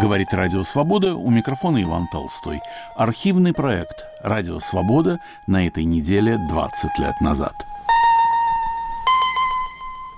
Говорит Радио Свобода, у микрофона Иван Толстой. Архивный проект «Радио Свобода» на этой неделе 20 лет назад.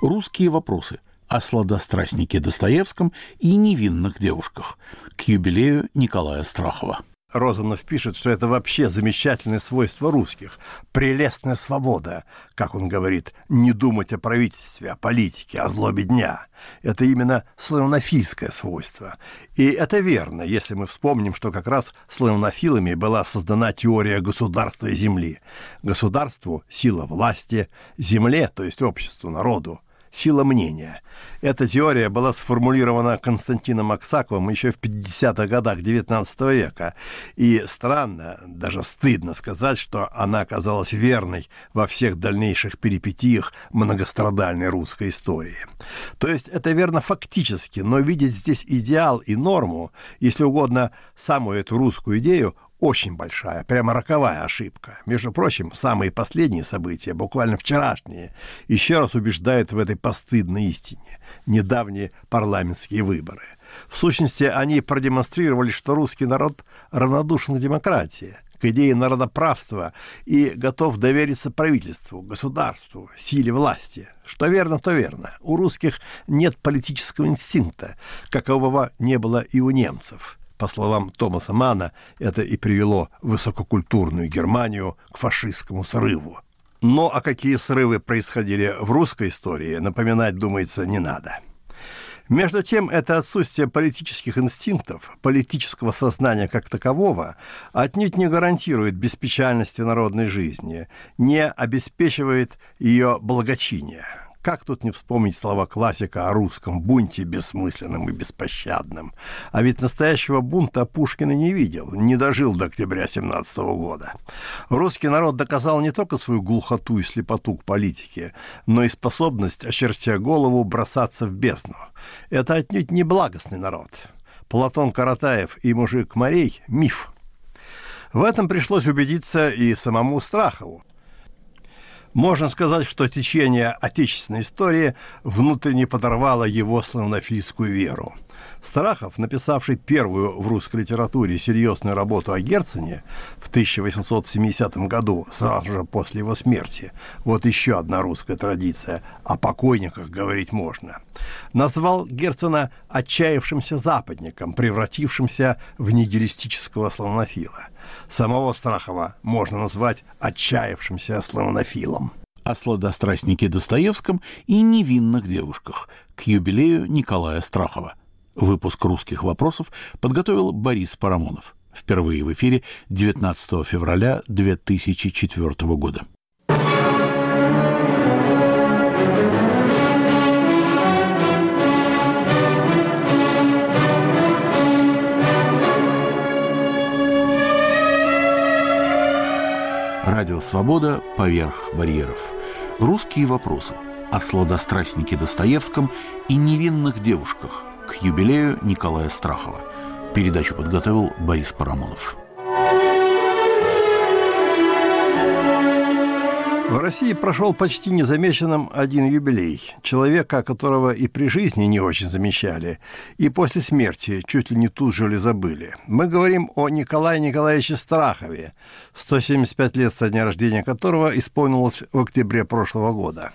Русские вопросы о сладострастнике Достоевском и невинных девушках к юбилею Николая Страхова. Розанов пишет, что это вообще замечательное свойство русских. Прелестная свобода, как он говорит, не думать о правительстве, о политике, о злобе дня. Это именно славянофильское свойство. И это верно, если мы вспомним, что как раз славянофилами была создана теория государства и земли. Государству – сила власти, земле, то есть обществу, народу – сила мнения. Эта теория была сформулирована Константином Аксаковым еще в 50-х годах XIX века. И странно, даже стыдно сказать, что она оказалась верной во всех дальнейших перипетиях многострадальной русской истории. То есть это верно фактически, но видеть здесь идеал и норму, если угодно, самую эту русскую идею, очень большая, прямо роковая ошибка. Между прочим, самые последние события, буквально вчерашние, еще раз убеждают в этой постыдной истине. Недавние парламентские выборы. В сущности, они продемонстрировали, что русский народ равнодушен к демократии, к идее народоправства и готов довериться правительству, государству, силе власти. Что верно, то верно. У русских нет политического инстинкта, какового не было и у немцев – по словам Томаса Мана, это и привело высококультурную Германию к фашистскому срыву. Но а какие срывы происходили в русской истории, напоминать, думается, не надо. Между тем, это отсутствие политических инстинктов, политического сознания как такового, отнюдь не гарантирует беспечальности народной жизни, не обеспечивает ее благочиния. Как тут не вспомнить слова классика о русском бунте бессмысленном и беспощадном? А ведь настоящего бунта Пушкина не видел, не дожил до октября 17 года. Русский народ доказал не только свою глухоту и слепоту к политике, но и способность, очертя голову, бросаться в бездну. Это отнюдь не благостный народ. Платон Каратаев и мужик Морей – миф. В этом пришлось убедиться и самому Страхову. Можно сказать, что течение отечественной истории внутренне подорвало его славянофильскую веру. Страхов, написавший первую в русской литературе серьезную работу о Герцене в 1870 году, сразу же после его смерти, вот еще одна русская традиция, о покойниках говорить можно, назвал Герцена отчаявшимся западником, превратившимся в нигилистического славянофила. Самого Страхова можно назвать отчаявшимся славянофилом о сладострастнике Достоевском и невинных девушках к юбилею Николая Страхова. Выпуск «Русских вопросов» подготовил Борис Парамонов. Впервые в эфире 19 февраля 2004 года. Радио «Свобода» поверх барьеров. Русские вопросы о сладострастнике Достоевском и невинных девушках к юбилею Николая Страхова. Передачу подготовил Борис Парамонов. В России прошел почти незамеченным один юбилей. Человека, которого и при жизни не очень замечали, и после смерти чуть ли не тут же ли забыли. Мы говорим о Николае Николаевиче Страхове, 175 лет со дня рождения которого исполнилось в октябре прошлого года.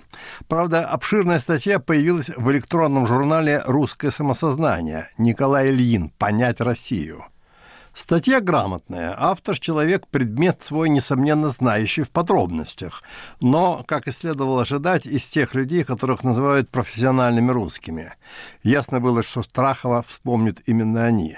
Правда, обширная статья появилась в электронном журнале «Русское самосознание» Николай Ильин «Понять Россию». Статья грамотная, автор человек предмет свой, несомненно, знающий в подробностях, но, как и следовало ожидать, из тех людей, которых называют профессиональными русскими. Ясно было, что Страхова вспомнят именно они.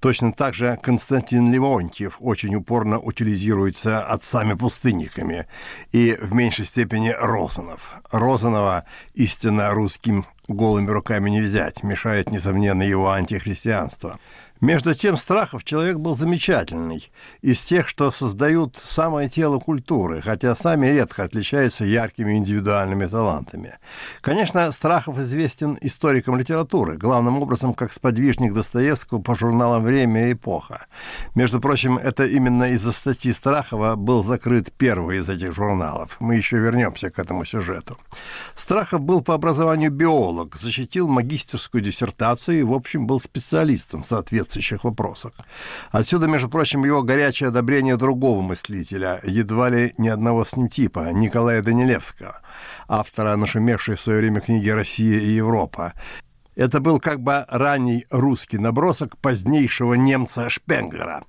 Точно так же Константин Леонтьев очень упорно утилизируется отцами-пустынниками и в меньшей степени Розанов. Розанова истинно русским голыми руками не взять, мешает, несомненно, его антихристианство. Между тем, Страхов человек был замечательный, из тех, что создают самое тело культуры, хотя сами редко отличаются яркими индивидуальными талантами. Конечно, Страхов известен историкам литературы, главным образом как сподвижник Достоевского по журналам «Время» и «Эпоха». Между прочим, это именно из-за статьи Страхова был закрыт первый из этих журналов. Мы еще вернемся к этому сюжету. Страхов был по образованию биолог, защитил магистерскую диссертацию и, в общем, был специалистом в соответствующих вопросах. Отсюда, между прочим, его горячее одобрение другого мыслителя, едва ли ни одного с ним типа, Николая Данилевского, автора нашумевшей в свое время книги «Россия и Европа». Это был как бы ранний русский набросок позднейшего немца Шпенглера.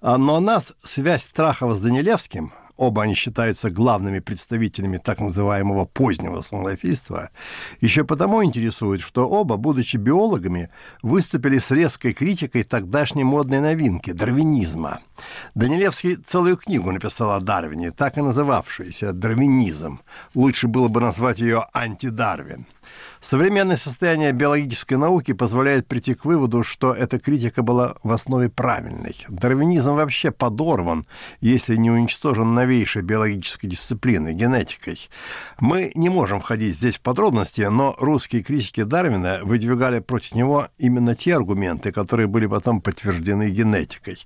А, но нас связь Страхова с Данилевским оба они считаются главными представителями так называемого позднего славянофильства, еще потому интересует, что оба, будучи биологами, выступили с резкой критикой тогдашней модной новинки – дарвинизма. Данилевский целую книгу написал о Дарвине, так и называвшуюся «Дарвинизм». Лучше было бы назвать ее «Антидарвин». Современное состояние биологической науки позволяет прийти к выводу, что эта критика была в основе правильной. Дарвинизм вообще подорван, если не уничтожен новейшей биологической дисциплиной, генетикой. Мы не можем входить здесь в подробности, но русские критики Дарвина выдвигали против него именно те аргументы, которые были потом подтверждены генетикой.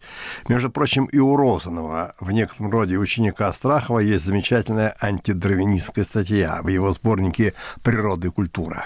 Между прочим, и у Розанова, в некотором роде ученика Страхова, есть замечательная антидарвинистская статья в его сборнике «Природа и культура».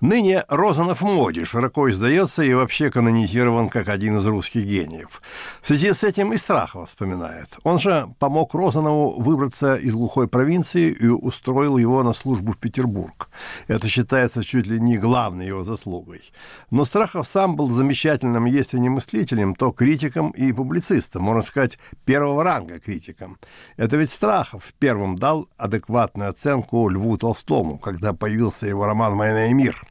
Ныне Розанов в моде, широко издается и вообще канонизирован как один из русских гениев. В связи с этим и Страхова вспоминает. Он же помог Розанову выбраться из глухой провинции и устроил его на службу в Петербург. Это считается чуть ли не главной его заслугой. Но Страхов сам был замечательным, если не мыслителем, то критиком и публицистом, можно сказать, первого ранга критиком. Это ведь Страхов первым дал адекватную оценку Льву Толстому, когда появился его роман «Война и мир».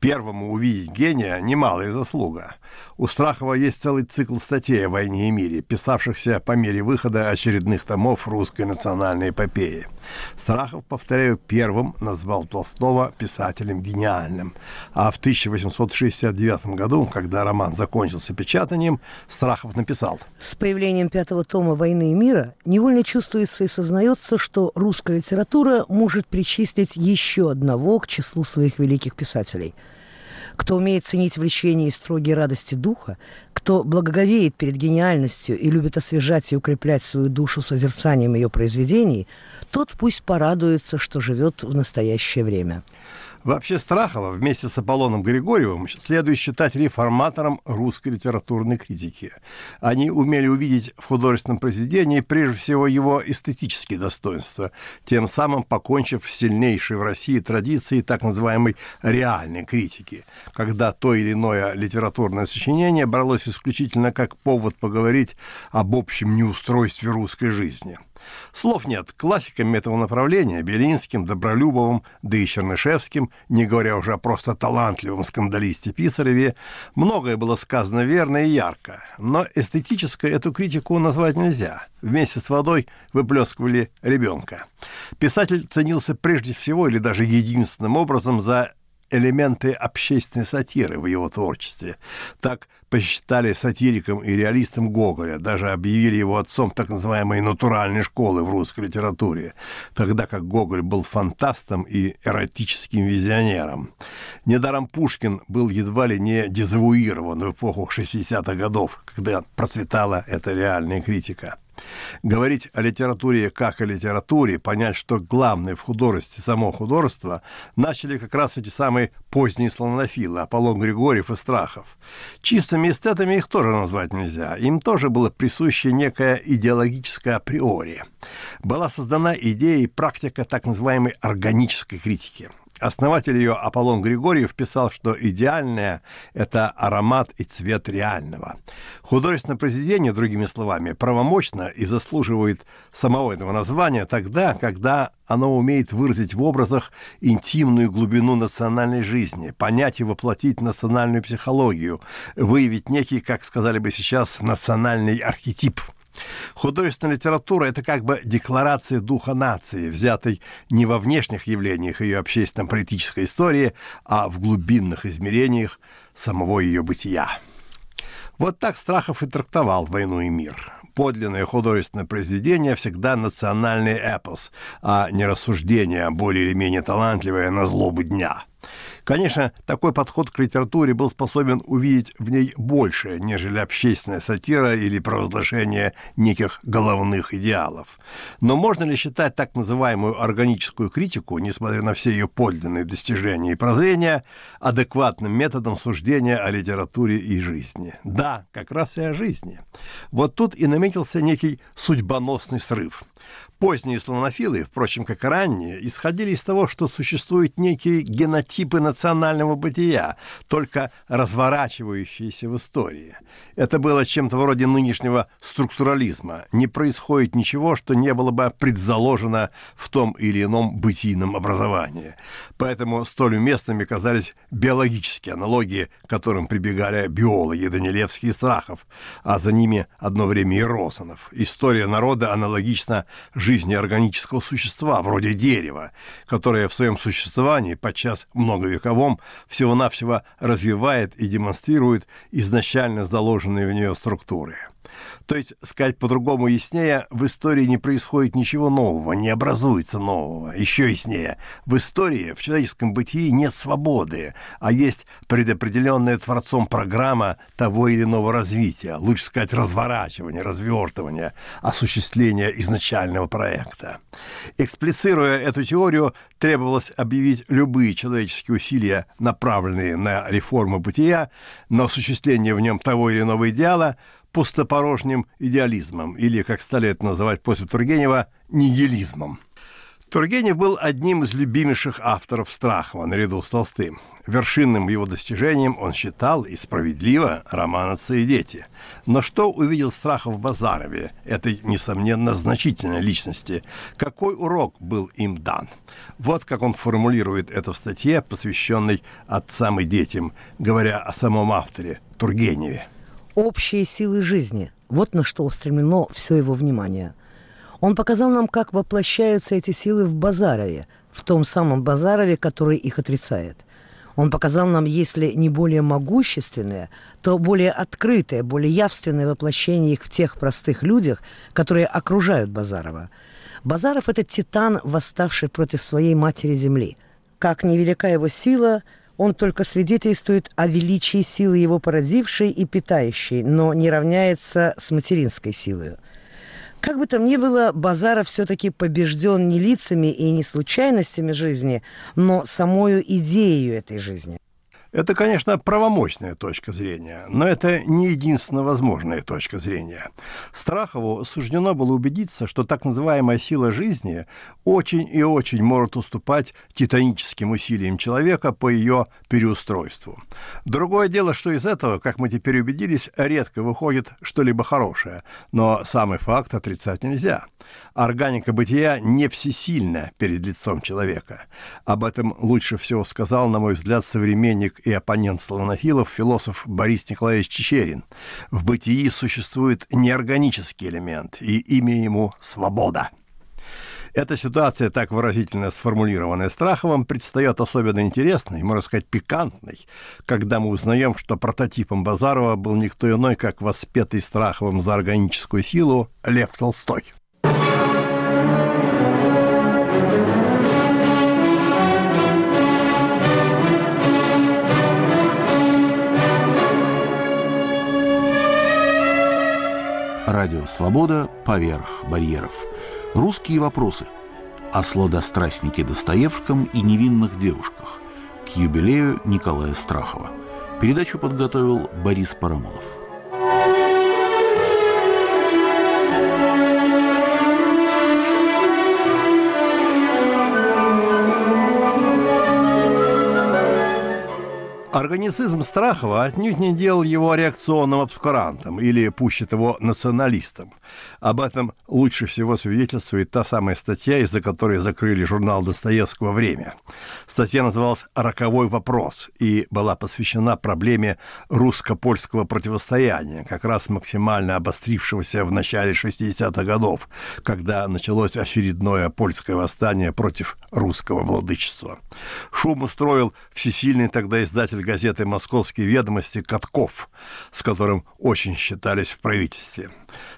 Первому увидеть гения – немалая заслуга. У Страхова есть целый цикл статей о войне и мире, писавшихся по мере выхода очередных томов русской национальной эпопеи. Страхов, повторяю, первым назвал Толстого писателем гениальным. А в 1869 году, когда роман закончился печатанием, Страхов написал «С появлением пятого тома «Войны и мира» невольно чувствуется и сознается, что русская литература может причислить еще одного к числу своих великих писателей – кто умеет ценить влечение и строгие радости духа, кто благоговеет перед гениальностью и любит освежать и укреплять свою душу созерцанием ее произведений, тот пусть порадуется, что живет в настоящее время. Вообще Страхова вместе с Аполлоном Григорьевым следует считать реформатором русской литературной критики. Они умели увидеть в художественном произведении прежде всего его эстетические достоинства, тем самым покончив с сильнейшей в России традицией так называемой реальной критики, когда то или иное литературное сочинение бралось исключительно как повод поговорить об общем неустройстве русской жизни – Слов нет. Классиками этого направления, Белинским, Добролюбовым, да и Чернышевским, не говоря уже о просто талантливом скандалисте Писареве, многое было сказано верно и ярко. Но эстетической эту критику назвать нельзя. Вместе с водой выплескивали ребенка. Писатель ценился прежде всего или даже единственным образом за элементы общественной сатиры в его творчестве. Так посчитали сатириком и реалистом Гоголя, даже объявили его отцом так называемой натуральной школы в русской литературе, тогда как Гоголь был фантастом и эротическим визионером. Недаром Пушкин был едва ли не дезавуирован в эпоху 60-х годов, когда процветала эта реальная критика. Говорить о литературе как о литературе, понять, что главное в художестве само художество, начали как раз эти самые поздние славянофилы, Аполлон Григорьев и Страхов. Чистыми эстетами их тоже назвать нельзя. Им тоже было присуще некое идеологическое априори. Была создана идея и практика так называемой органической критики – Основатель ее Аполлон Григорьев писал, что идеальное – это аромат и цвет реального. Художественное произведение, другими словами, правомочно и заслуживает самого этого названия тогда, когда оно умеет выразить в образах интимную глубину национальной жизни, понять и воплотить национальную психологию, выявить некий, как сказали бы сейчас, национальный архетип – Художественная литература – это как бы декларация духа нации, взятой не во внешних явлениях ее общественно-политической истории, а в глубинных измерениях самого ее бытия. Вот так Страхов и трактовал «Войну и мир». Подлинное художественное произведение всегда национальный эпос, а не рассуждение, более или менее талантливое на злобу дня – Конечно, такой подход к литературе был способен увидеть в ней больше, нежели общественная сатира или провозглашение неких головных идеалов. Но можно ли считать так называемую органическую критику, несмотря на все ее подлинные достижения и прозрения, адекватным методом суждения о литературе и жизни? Да, как раз и о жизни. Вот тут и наметился некий судьбоносный срыв – Поздние слонофилы, впрочем, как и ранние, исходили из того, что существуют некие генотипы национального бытия, только разворачивающиеся в истории. Это было чем-то вроде нынешнего структурализма. Не происходит ничего, что не было бы предзаложено в том или ином бытийном образовании. Поэтому столь уместными казались биологические аналогии, к которым прибегали биологи Данилевский и Страхов, а за ними одно время и Розанов. История народа аналогична жизни органического существа, вроде дерева, которое в своем существовании, подчас многовековом, всего-навсего развивает и демонстрирует изначально заложенные в нее структуры. То есть, сказать по-другому яснее, в истории не происходит ничего нового, не образуется нового. Еще яснее, в истории, в человеческом бытии нет свободы, а есть предопределенная Творцом программа того или иного развития, лучше сказать, разворачивания, развертывания, осуществления изначального проекта. Эксплицируя эту теорию, требовалось объявить любые человеческие усилия, направленные на реформу бытия, на осуществление в нем того или иного идеала, пустопорожним идеализмом, или, как стали это называть после Тургенева, нигилизмом. Тургенев был одним из любимейших авторов Страхова наряду с Толстым. Вершинным его достижением он считал, и справедливо, роман «Отцы и дети». Но что увидел Страхов в Базарове, этой, несомненно, значительной личности? Какой урок был им дан? Вот как он формулирует это в статье, посвященной «Отцам и детям», говоря о самом авторе, Тургеневе общие силы жизни. Вот на что устремлено все его внимание. Он показал нам, как воплощаются эти силы в Базарове, в том самом Базарове, который их отрицает. Он показал нам, если не более могущественное, то более открытое, более явственное воплощение их в тех простых людях, которые окружают Базарова. Базаров – это титан, восставший против своей матери Земли. Как невелика его сила – он только свидетельствует о величии силы его породившей и питающей, но не равняется с материнской силой. Как бы там ни было, Базаров все-таки побежден не лицами и не случайностями жизни, но самою идеей этой жизни. Это, конечно, правомочная точка зрения, но это не единственно возможная точка зрения. Страхову суждено было убедиться, что так называемая сила жизни очень и очень может уступать титаническим усилиям человека по ее переустройству. Другое дело, что из этого, как мы теперь убедились, редко выходит что-либо хорошее, но самый факт отрицать нельзя. Органика бытия не всесильна перед лицом человека. Об этом лучше всего сказал, на мой взгляд, современник и оппонент славянофилов, философ Борис Николаевич Чечерин. В бытии существует неорганический элемент, и имя ему – свобода. Эта ситуация, так выразительно сформулированная Страховым, предстает особенно интересной, можно сказать, пикантной, когда мы узнаем, что прототипом Базарова был никто иной, как воспетый Страховым за органическую силу Лев Толстой. Радио «Свобода» поверх барьеров. Русские вопросы. О сладострастнике Достоевском и невинных девушках. К юбилею Николая Страхова. Передачу подготовил Борис Парамонов. Органицизм Страхова отнюдь не делал его реакционным обскурантом или, пуще того, националистом. Об этом лучше всего свидетельствует та самая статья, из-за которой закрыли журнал Достоевского «Время». Статья называлась «Роковой вопрос» и была посвящена проблеме русско-польского противостояния, как раз максимально обострившегося в начале 60-х годов, когда началось очередное польское восстание против русского владычества. Шум устроил всесильный тогда издатель газеты «Московские ведомости» Катков, с которым очень считались в правительстве.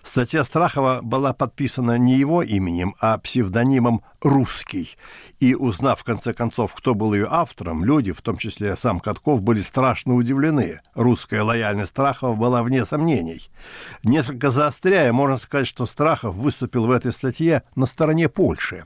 Статья Страхова была подписана не его именем, а псевдонимом «Русский». И узнав, в конце концов, кто был ее автором, люди, в том числе сам Катков, были страшно удивлены. Русская лояльность Страхова была вне сомнений. Несколько заостряя, можно сказать, что Страхов выступил в этой статье на стороне Польши.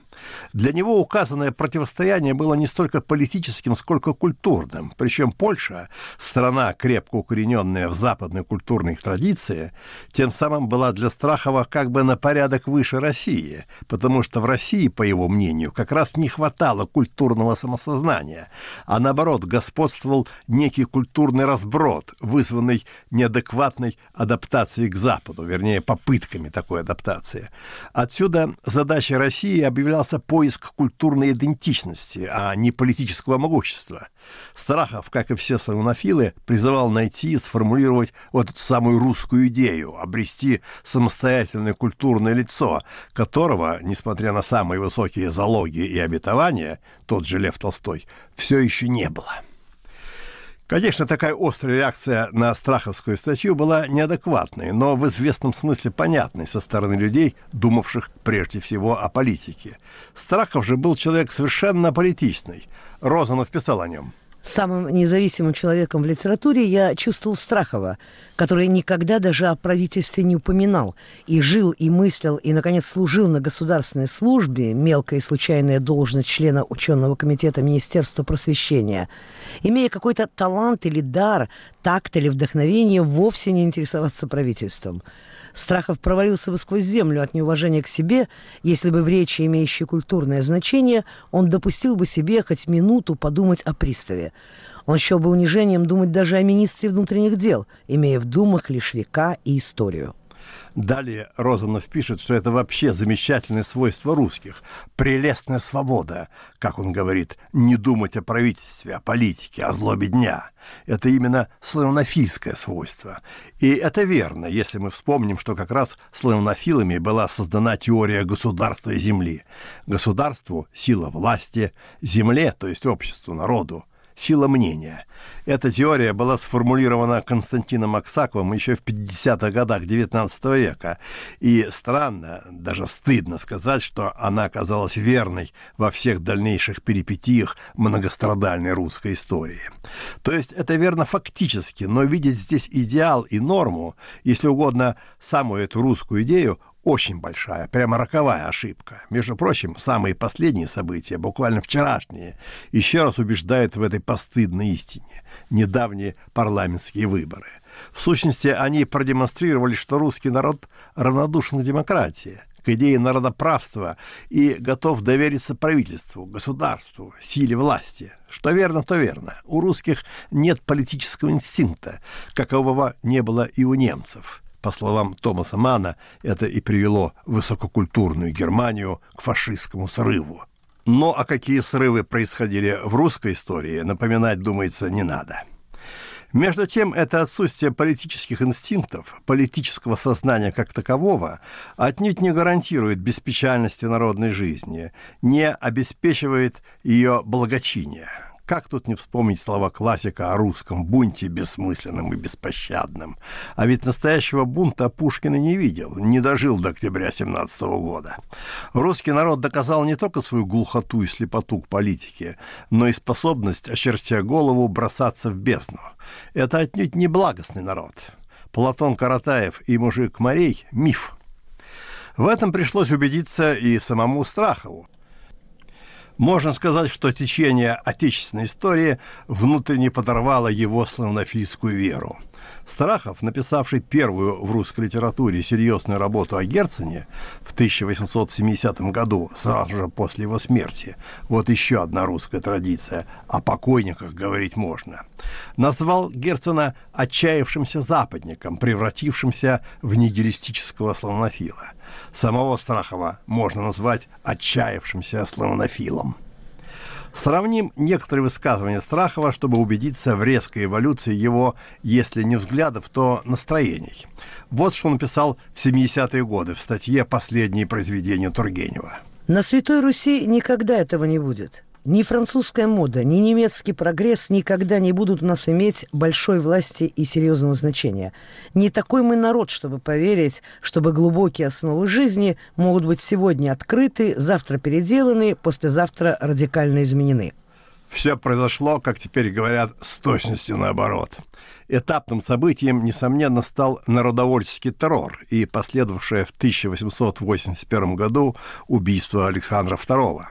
Для него указанное противостояние было не столько политическим, сколько культурным. Причем Польша, страна, крепко укорененная в западной культурной традиции, тем самым была для Страхова как бы на порядок выше России, потому что в России, по его мнению, как раз не хватало культурного самосознания, а наоборот господствовал некий культурный разброд, вызванный неадекватной адаптацией к Западу, вернее, попытками такой адаптации. Отсюда задача России объявлялся поиск культурной идентичности, а не политического могущества. Страхов, как и все славянофилы, призывал найти и сформулировать вот эту самую русскую идею, обрести самостоятельное культурное лицо, которого, несмотря на самые высокие залоги и обетования, тот же Лев Толстой, все еще не было. Конечно, такая острая реакция на страховскую статью была неадекватной, но в известном смысле понятной со стороны людей, думавших прежде всего о политике. Страхов же был человек совершенно политичный. Розанов писал о нем – Самым независимым человеком в литературе я чувствовал Страхова, который никогда даже о правительстве не упоминал, и жил, и мыслил, и, наконец, служил на государственной службе, мелкая и случайная должность члена ученого комитета Министерства просвещения, имея какой-то талант или дар, такт или вдохновение вовсе не интересоваться правительством – Страхов провалился бы сквозь землю от неуважения к себе, если бы в речи, имеющей культурное значение, он допустил бы себе хоть минуту подумать о приставе. Он счел бы унижением думать даже о министре внутренних дел, имея в думах лишь века и историю. Далее Розанов пишет, что это вообще замечательное свойство русских. Прелестная свобода, как он говорит, не думать о правительстве, о политике, о злобе дня. Это именно славянофильское свойство. И это верно, если мы вспомним, что как раз славянофилами была создана теория государства и земли. Государству – сила власти, земле, то есть обществу, народу, сила мнения. Эта теория была сформулирована Константином Аксаковым еще в 50-х годах XIX века. И странно, даже стыдно сказать, что она оказалась верной во всех дальнейших перипетиях многострадальной русской истории. То есть это верно фактически, но видеть здесь идеал и норму, если угодно, самую эту русскую идею, очень большая, прямо роковая ошибка. Между прочим, самые последние события, буквально вчерашние, еще раз убеждают в этой постыдной истине. Недавние парламентские выборы. В сущности, они продемонстрировали, что русский народ равнодушен к демократии, к идее народоправства и готов довериться правительству, государству, силе власти. Что верно, то верно. У русских нет политического инстинкта, какового не было и у немцев. По словам Томаса Мана, это и привело высококультурную Германию к фашистскому срыву. Но а какие срывы происходили в русской истории, напоминать, думается, не надо. Между тем, это отсутствие политических инстинктов, политического сознания как такового, отнюдь не гарантирует беспечальности народной жизни, не обеспечивает ее благочиния. Как тут не вспомнить слова классика о русском бунте бессмысленном и беспощадном? А ведь настоящего бунта Пушкина не видел, не дожил до октября 17 года. Русский народ доказал не только свою глухоту и слепоту к политике, но и способность, очертя голову, бросаться в бездну. Это отнюдь не благостный народ. Платон Каратаев и мужик Морей – миф. В этом пришлось убедиться и самому Страхову. Можно сказать, что течение отечественной истории внутренне подорвало его славянофильскую веру. Страхов, написавший первую в русской литературе серьезную работу о Герцене в 1870 году, сразу же после его смерти, вот еще одна русская традиция, о покойниках говорить можно, назвал Герцена отчаявшимся западником, превратившимся в нигилистического славянофила – Самого Страхова можно назвать отчаявшимся славянофилом. Сравним некоторые высказывания Страхова, чтобы убедиться в резкой эволюции его, если не взглядов, то настроений. Вот что он писал в 70-е годы в статье «Последние произведения Тургенева». На Святой Руси никогда этого не будет. Ни французская мода, ни немецкий прогресс никогда не будут у нас иметь большой власти и серьезного значения. Не такой мы народ, чтобы поверить, чтобы глубокие основы жизни могут быть сегодня открыты, завтра переделаны, послезавтра радикально изменены. Все произошло, как теперь говорят, с точностью наоборот – Этапным событием, несомненно, стал народовольческий террор и последовавшее в 1881 году убийство Александра II.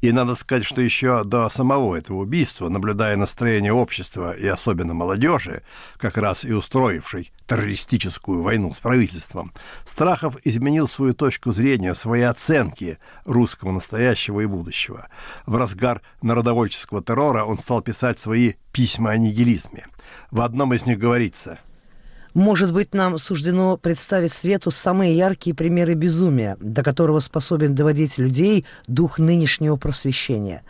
И надо сказать, что еще до самого этого убийства, наблюдая настроение общества и особенно молодежи, как раз и устроившей террористическую войну с правительством, Страхов изменил свою точку зрения, свои оценки русского настоящего и будущего. В разгар народовольческого террора он стал писать свои письма о нигилизме. В одном из них говорится – может быть, нам суждено представить свету самые яркие примеры безумия, до которого способен доводить людей дух нынешнего просвещения.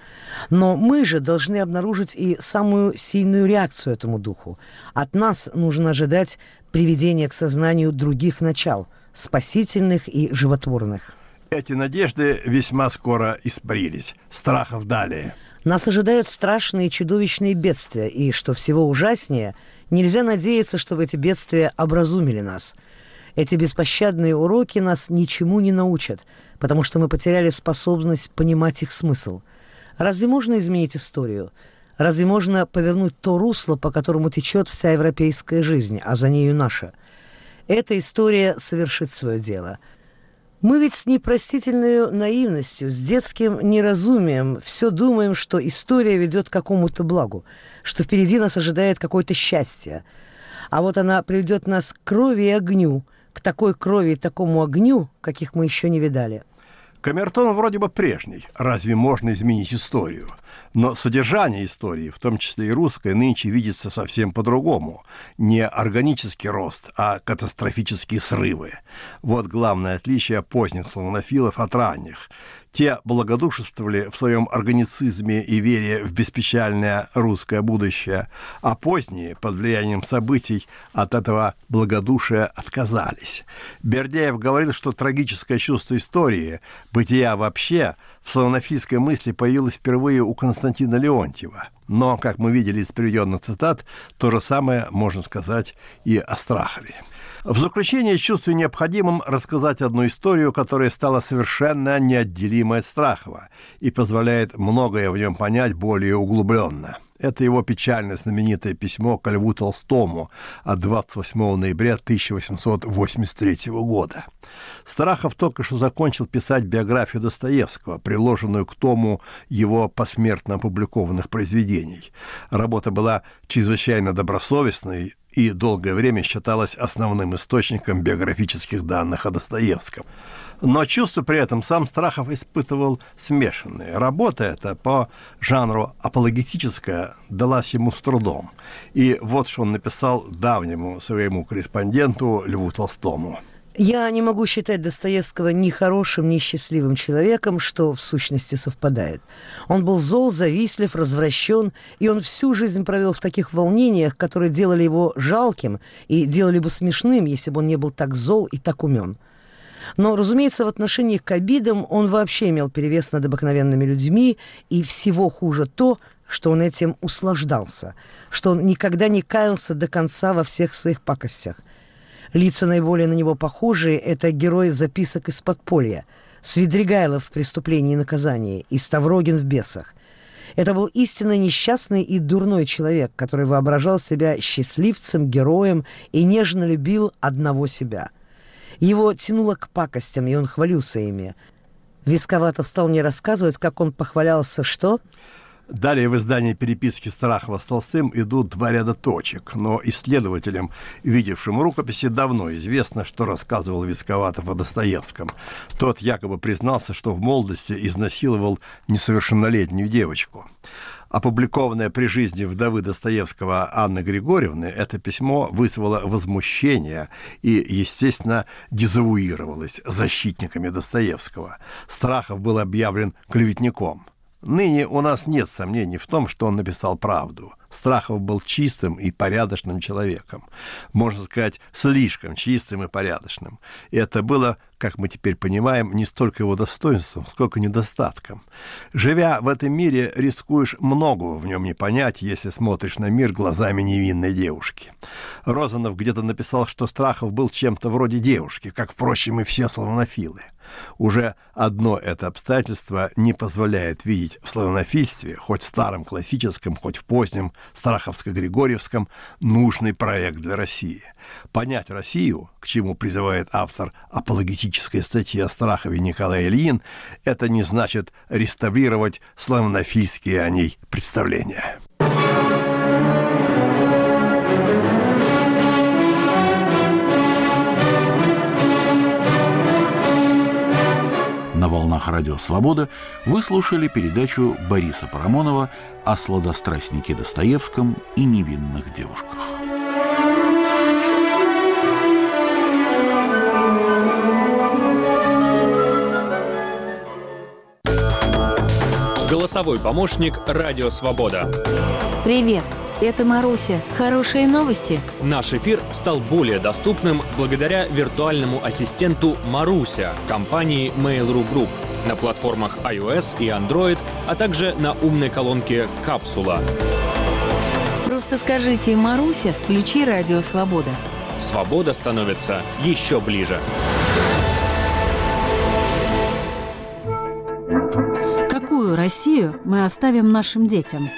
Но мы же должны обнаружить и самую сильную реакцию этому духу. От нас нужно ожидать приведения к сознанию других начал, спасительных и животворных. Эти надежды весьма скоро испарились. Страхов далее. Нас ожидают страшные чудовищные бедствия, и, что всего ужаснее, нельзя надеяться, чтобы эти бедствия образумили нас. Эти беспощадные уроки нас ничему не научат, потому что мы потеряли способность понимать их смысл. Разве можно изменить историю? Разве можно повернуть то русло, по которому течет вся европейская жизнь, а за нею наша? Эта история совершит свое дело – мы ведь с непростительной наивностью, с детским неразумием все думаем, что история ведет к какому-то благу, что впереди нас ожидает какое-то счастье. А вот она приведет нас к крови и огню, к такой крови и такому огню, каких мы еще не видали. Камертон вроде бы прежний. Разве можно изменить историю? Но содержание истории, в том числе и русской, нынче видится совсем по-другому. Не органический рост, а катастрофические срывы. Вот главное отличие поздних славянофилов от ранних. Те благодушествовали в своем органицизме и вере в беспечальное русское будущее, а поздние, под влиянием событий, от этого благодушия отказались. Бердяев говорил, что трагическое чувство истории, бытия вообще, в славянофильской мысли появилось впервые у Константина Леонтьева. Но, как мы видели из приведенных цитат, то же самое можно сказать и о Страхове. В заключение чувствую необходимым рассказать одну историю, которая стала совершенно неотделимой от Страхова и позволяет многое в нем понять более углубленно. Это его печально знаменитое письмо к Льву Толстому от 28 ноября 1883 года. Страхов только что закончил писать биографию Достоевского, приложенную к тому его посмертно опубликованных произведений. Работа была чрезвычайно добросовестной, и долгое время считалась основным источником биографических данных о Достоевском. Но чувство при этом сам Страхов испытывал смешанные. Работа эта по жанру апологетическая далась ему с трудом. И вот что он написал давнему своему корреспонденту Льву Толстому – я не могу считать Достоевского ни хорошим, ни счастливым человеком, что в сущности совпадает. Он был зол, завистлив, развращен, и он всю жизнь провел в таких волнениях, которые делали его жалким и делали бы смешным, если бы он не был так зол и так умен. Но, разумеется, в отношении к обидам он вообще имел перевес над обыкновенными людьми, и всего хуже то, что он этим услаждался, что он никогда не каялся до конца во всех своих пакостях – Лица наиболее на него похожие – это герои записок из подполья, Свидригайлов в «Преступлении и наказании» и Ставрогин в «Бесах». Это был истинно несчастный и дурной человек, который воображал себя счастливцем, героем и нежно любил одного себя. Его тянуло к пакостям, и он хвалился ими. Висковатов стал мне рассказывать, как он похвалялся, что Далее в издании переписки Страхова с Толстым идут два ряда точек, но исследователям, видевшим рукописи, давно известно, что рассказывал Висковатов о Достоевском. Тот якобы признался, что в молодости изнасиловал несовершеннолетнюю девочку. Опубликованное при жизни вдовы Достоевского Анны Григорьевны, это письмо вызвало возмущение и, естественно, дезавуировалось защитниками Достоевского. Страхов был объявлен клеветником – Ныне у нас нет сомнений в том, что он написал правду. Страхов был чистым и порядочным человеком. Можно сказать, слишком чистым и порядочным. И это было как мы теперь понимаем, не столько его достоинством, сколько недостатком. Живя в этом мире, рискуешь многого в нем не понять, если смотришь на мир глазами невинной девушки. Розанов где-то написал, что Страхов был чем-то вроде девушки, как, впрочем, и все славянофилы. Уже одно это обстоятельство не позволяет видеть в славянофильстве, хоть старом классическом, хоть в позднем Страховско-Григорьевском, нужный проект для России. Понять Россию, к чему призывает автор апологетической статьи о Страхове Николай Ильин, это не значит реставрировать славянофильские о ней представления. На волнах Радио Свобода вы слушали передачу Бориса Парамонова о сладострастнике Достоевском и невинных девушках. Голосовой помощник «Радио Свобода». Привет, это Маруся. Хорошие новости? Наш эфир стал более доступным благодаря виртуальному ассистенту Маруся компании Mail.ru Group на платформах iOS и Android, а также на умной колонке «Капсула». Просто скажите «Маруся, включи «Радио Свобода». Свобода становится еще ближе. Какую Россию мы оставим нашим детям?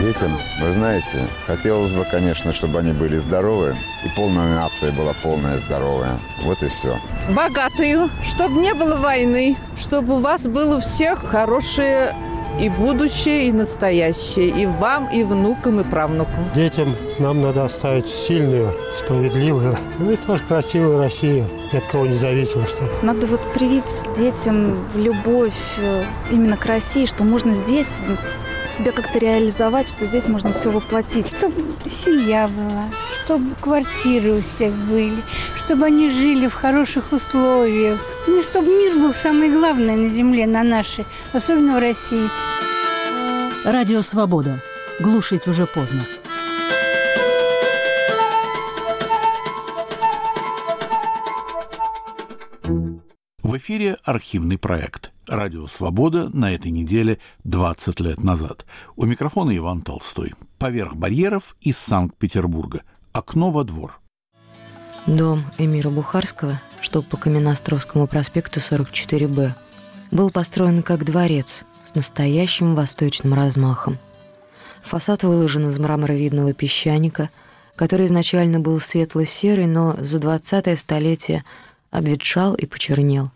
Детям, вы знаете, хотелось бы, конечно, чтобы они были здоровы, и полная нация была полная здоровая. Вот и все. Богатую, чтобы не было войны, чтобы у вас было у всех хорошее и будущее, и настоящее, и вам, и внукам, и правнукам. Детям нам надо оставить сильную, справедливую, ну и тоже красивую Россию, ни от кого не зависимо. Чтобы. Надо вот привить детям любовь э, именно к России, что можно здесь себя как-то реализовать, что здесь можно все воплотить. Чтобы семья была, чтобы квартиры у всех были, чтобы они жили в хороших условиях. Ну, чтобы мир был самое главное на земле, на нашей, особенно в России. Радио «Свобода». Глушить уже поздно. В эфире архивный проект «Радио Свобода» на этой неделе 20 лет назад. У микрофона Иван Толстой. Поверх барьеров из Санкт-Петербурга. Окно во двор. Дом Эмира Бухарского, что по Каменноостровскому проспекту 44Б, был построен как дворец с настоящим восточным размахом. Фасад выложен из мраморовидного песчаника, который изначально был светло-серый, но за 20-е столетие обветшал и почернел.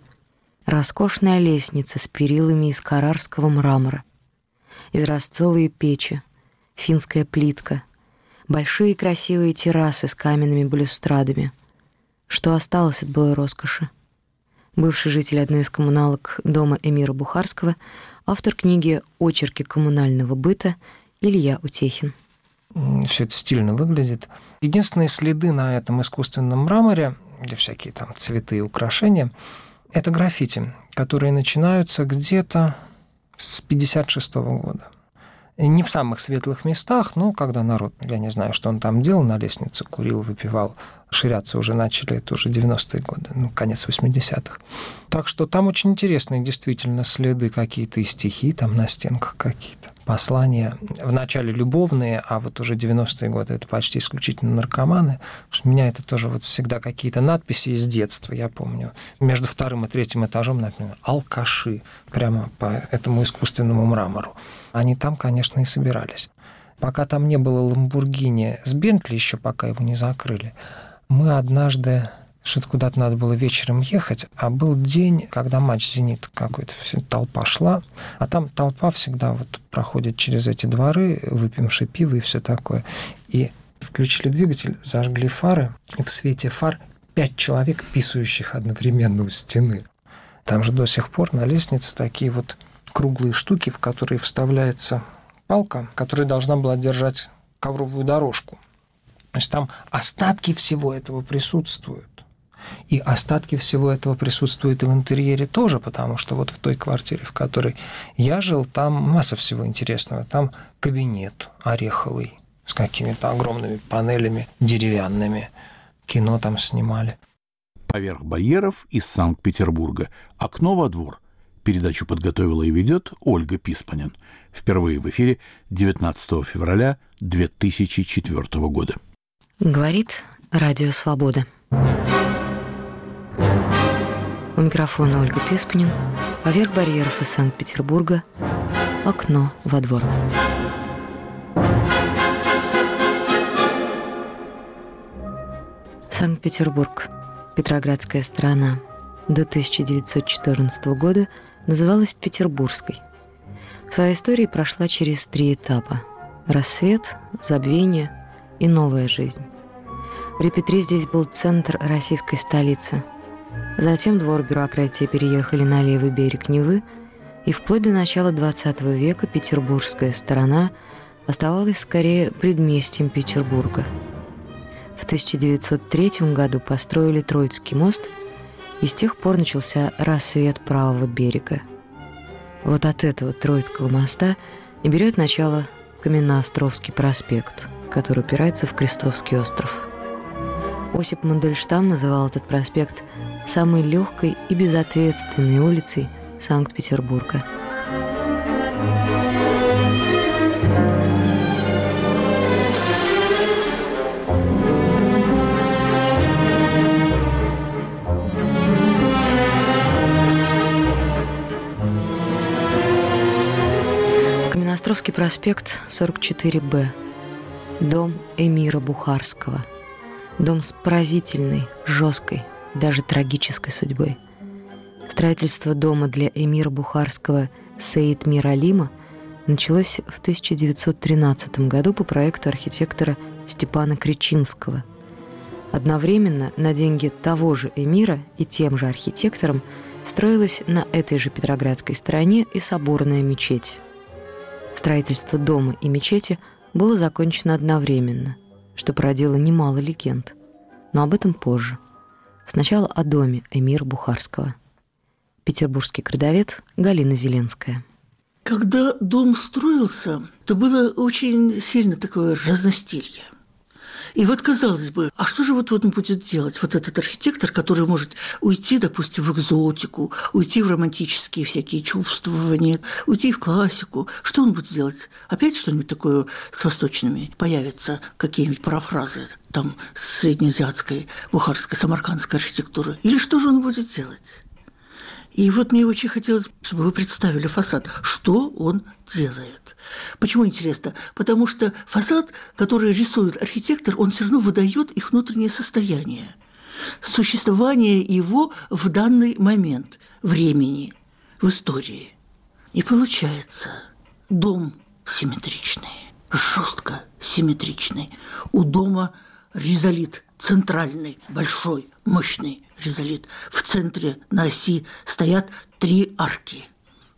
Роскошная лестница с перилами из карарского мрамора, изразцовые печи, финская плитка, большие красивые террасы с каменными балюстрадами. Что осталось от былой роскоши? Бывший житель одной из коммуналок дома Эмира Бухарского, автор книги «Очерки коммунального быта» Илья Утехин. Все это стильно выглядит. Единственные следы на этом искусственном мраморе, где всякие там цветы и украшения, это граффити, которые начинаются где-то с 56 года. И не в самых светлых местах, но когда народ, я не знаю, что он там делал, на лестнице курил, выпивал, ширяться уже начали, это уже 90-е годы, ну, конец 80-х. Так что там очень интересные действительно следы какие-то и стихи там на стенках какие-то, послания. Вначале любовные, а вот уже 90-е годы это почти исключительно наркоманы. У меня это тоже вот всегда какие-то надписи из детства, я помню. Между вторым и третьим этажом, например, алкаши, прямо по этому искусственному мрамору. Они там, конечно, и собирались. Пока там не было Ламбургини с Бентли, еще пока его не закрыли, мы однажды что-то куда-то надо было вечером ехать, а был день, когда матч «Зенит» какой-то, толпа шла, а там толпа всегда вот проходит через эти дворы, выпьемши пиво и все такое. И включили двигатель, зажгли фары, и в свете фар пять человек, писающих одновременно у стены. Там же до сих пор на лестнице такие вот круглые штуки, в которые вставляется палка, которая должна была держать ковровую дорожку. То есть там остатки всего этого присутствуют. И остатки всего этого присутствуют и в интерьере тоже, потому что вот в той квартире, в которой я жил, там масса всего интересного. Там кабинет ореховый с какими-то огромными панелями деревянными. кино там снимали. Поверх барьеров из Санкт-Петербурга окно во двор. Передачу подготовила и ведет Ольга Писпанин. Впервые в эфире 19 февраля 2004 года. Говорит Радио Свобода. У микрофона Ольга Писпанин. Поверх барьеров из Санкт-Петербурга окно во двор. Санкт-Петербург. Петроградская страна. До 1914 года называлась Петербургской. В своей истории прошла через три этапа. Рассвет, забвение и новая жизнь. При Петре здесь был центр российской столицы. Затем двор бюрократии переехали на левый берег Невы, и вплоть до начала XX века петербургская сторона оставалась скорее предместьем Петербурга. В 1903 году построили Троицкий мост, и с тех пор начался рассвет правого берега. Вот от этого Троицкого моста и берет начало Каменноостровский проспект, который упирается в Крестовский остров. Осип Мандельштам называл этот проспект самой легкой и безответственной улицей Санкт-Петербурга. Каменноостровский проспект, 44Б. Дом Эмира Бухарского. Дом с поразительной, жесткой, даже трагической судьбой. Строительство дома для эмира Бухарского Саид Миралима началось в 1913 году по проекту архитектора Степана Кричинского. Одновременно на деньги того же эмира и тем же архитектором строилась на этой же Петроградской стороне и соборная мечеть. Строительство дома и мечети было закончено одновременно, что породило немало легенд. Но об этом позже. Сначала о доме эмира Бухарского. Петербургский крадовед Галина Зеленская. Когда дом строился, то было очень сильно такое разностилье. И вот казалось бы, а что же вот он будет делать, вот этот архитектор, который может уйти, допустим, в экзотику, уйти в романтические всякие чувствования, уйти в классику. Что он будет делать? Опять что-нибудь такое с восточными появится, какие-нибудь парафразы там среднеазиатской, бухарской, самаркандской архитектуры? Или что же он будет делать? И вот мне очень хотелось, чтобы вы представили фасад, что он делает. Почему интересно? Потому что фасад, который рисует архитектор, он все равно выдает их внутреннее состояние, существование его в данный момент времени, в истории. И получается, дом симметричный, жестко симметричный. У дома ризолит центральный, большой, мощный ризолит. В центре на оси стоят три арки.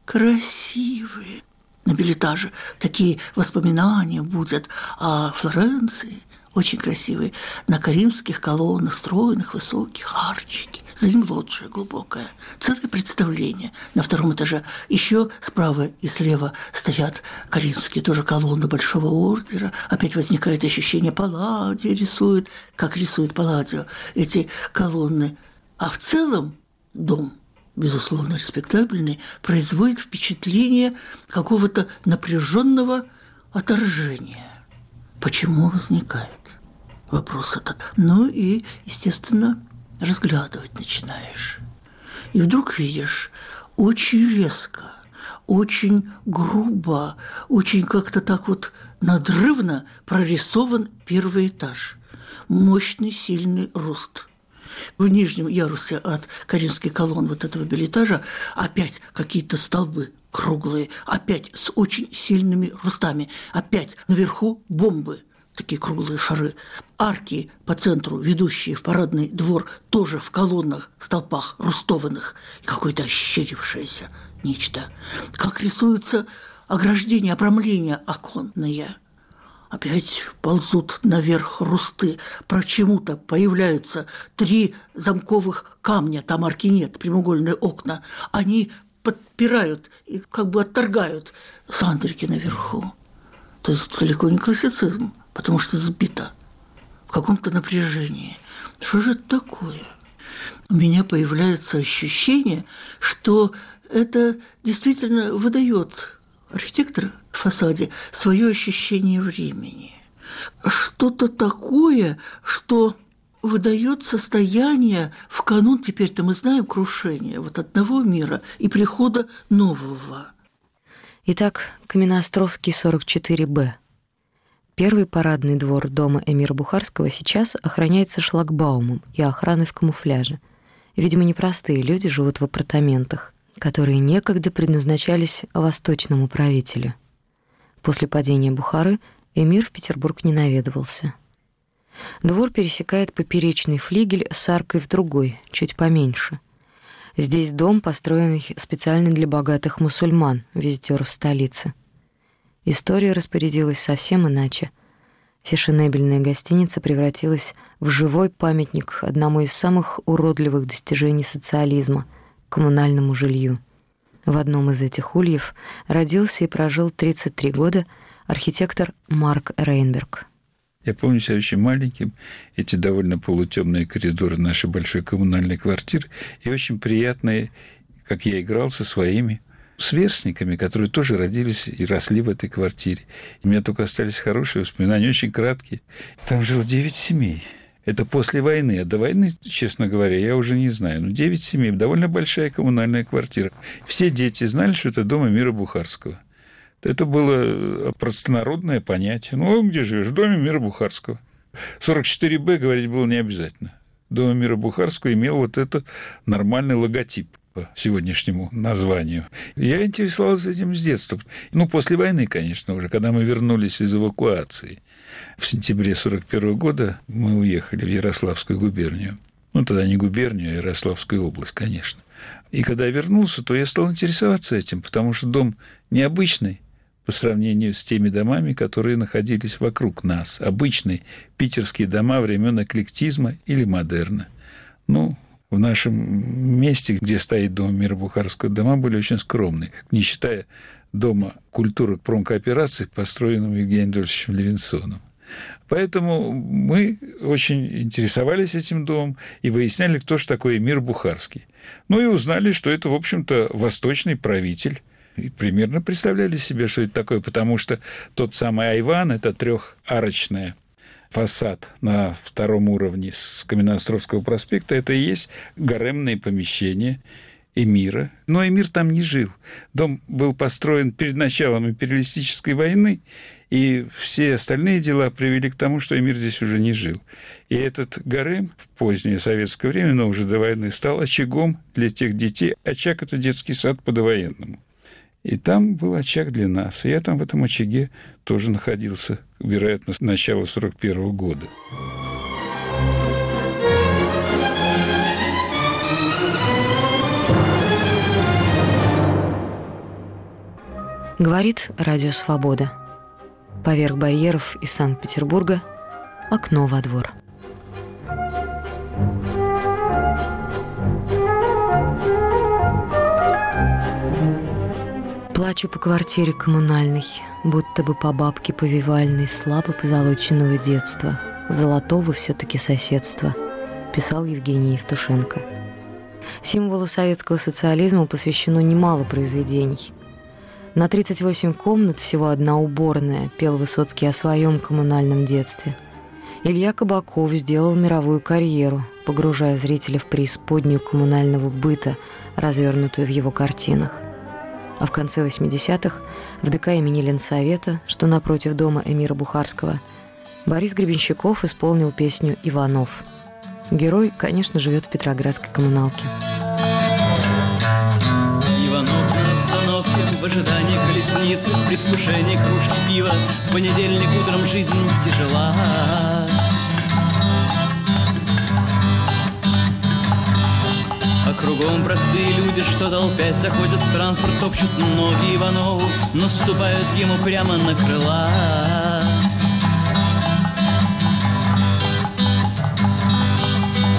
Красивые. На билетаже такие воспоминания будут о Флоренции, очень красивые, на каримских колоннах, стройных, высоких, арчики. За ним лоджия глубокая. Целое представление на втором этаже. Еще справа и слева стоят каримские тоже колонны Большого Ордера. Опять возникает ощущение Палладио рисует, как рисует Палладио эти колонны. А в целом дом безусловно, респектабельный, производит впечатление какого-то напряженного отторжения. Почему возникает вопрос этот? Ну и, естественно, разглядывать начинаешь. И вдруг видишь очень резко, очень грубо, очень как-то так вот надрывно прорисован первый этаж. Мощный, сильный рост. В нижнем ярусе от Каримских колонн вот этого билетажа опять какие-то столбы круглые, опять с очень сильными рустами, опять наверху бомбы – такие круглые шары. Арки по центру, ведущие в парадный двор, тоже в колоннах, столпах, рустованных, и какое-то ощерившееся нечто. Как рисуются ограждения, обрамления оконные. Опять ползут наверх русты. Почему-то появляются три замковых камня, там арки нет, прямоугольные окна. Они подпирают и как бы отторгают сандрики наверху. То есть далеко не классицизм, потому что сбито в каком-то напряжении. Что же это такое? У меня появляется ощущение, что это действительно выдает архитектор в фасаде свое ощущение времени. Что-то такое, что выдает состояние в канун, теперь-то мы знаем, крушения вот одного мира и прихода нового. Итак, Каменноостровский 44Б. Первый парадный двор дома Эмира Бухарского сейчас охраняется шлагбаумом и охраной в камуфляже. Видимо, непростые люди живут в апартаментах, которые некогда предназначались восточному правителю. После падения Бухары Эмир в Петербург не наведывался – Двор пересекает поперечный флигель с аркой в другой, чуть поменьше. Здесь дом, построенный специально для богатых мусульман, визитеров столицы. История распорядилась совсем иначе. Фешенебельная гостиница превратилась в живой памятник одному из самых уродливых достижений социализма — коммунальному жилью. В одном из этих ульев родился и прожил 33 года архитектор Марк Рейнберг. Я помню себя очень маленьким, эти довольно полутемные коридоры нашей большой коммунальной квартиры, и очень приятные, как я играл со своими сверстниками, которые тоже родились и росли в этой квартире. И у меня только остались хорошие воспоминания, очень краткие. Там жило девять семей. Это после войны. А до войны, честно говоря, я уже не знаю. Но девять семей, довольно большая коммунальная квартира. Все дети знали, что это дом Мира Бухарского. Это было э, простонародное понятие. Ну, где живешь? В доме мира Бухарского. 44Б говорить было не обязательно. Дом мира Бухарского имел вот это нормальный логотип по сегодняшнему названию. Я интересовался этим с детства. Ну, после войны, конечно, уже, когда мы вернулись из эвакуации. В сентябре 41 года мы уехали в Ярославскую губернию. Ну, тогда не губернию, а Ярославскую область, конечно. И когда я вернулся, то я стал интересоваться этим, потому что дом необычный, по сравнению с теми домами, которые находились вокруг нас. Обычные питерские дома времен эклектизма или модерна. Ну, в нашем месте, где стоит дом мира Бухарского, дома были очень скромные, не считая дома культуры промкоопераций, построенного Евгением Дольфовичем Левинсоном. Поэтому мы очень интересовались этим домом и выясняли, кто же такой мир Бухарский. Ну и узнали, что это, в общем-то, восточный правитель и примерно представляли себе, что это такое, потому что тот самый Айван – это трехарочная фасад на втором уровне с Каменноостровского проспекта, это и есть гаремные помещения эмира. Но эмир там не жил. Дом был построен перед началом империалистической войны, и все остальные дела привели к тому, что эмир здесь уже не жил. И этот гарем в позднее советское время, но уже до войны, стал очагом для тех детей. Очаг – это детский сад по довоенному. И там был очаг для нас. И я там в этом очаге тоже находился, вероятно, с начала 41 года. Говорит Радио Свобода. Поверх барьеров из Санкт-Петербурга окно во двор. Плачу по квартире коммунальной, будто бы по бабке повивальной, слабо позолоченного детства, золотого все-таки соседства, писал Евгений Евтушенко. Символу советского социализма посвящено немало произведений. На 38 комнат всего одна уборная, пел Высоцкий о своем коммунальном детстве. Илья Кабаков сделал мировую карьеру, погружая зрителя в преисподнюю коммунального быта, развернутую в его картинах а в конце 80-х в ДК имени Ленсовета, что напротив дома Эмира Бухарского, Борис Гребенщиков исполнил песню «Иванов». Герой, конечно, живет в Петроградской коммуналке. Иванов на остановке в ожидании колесницы, в предвкушении кружки пива. В понедельник утром жизнь тяжела. Кругом простые люди, что толпясь заходят в транспорт, топчут ноги Иванову, наступают ему прямо на крыла.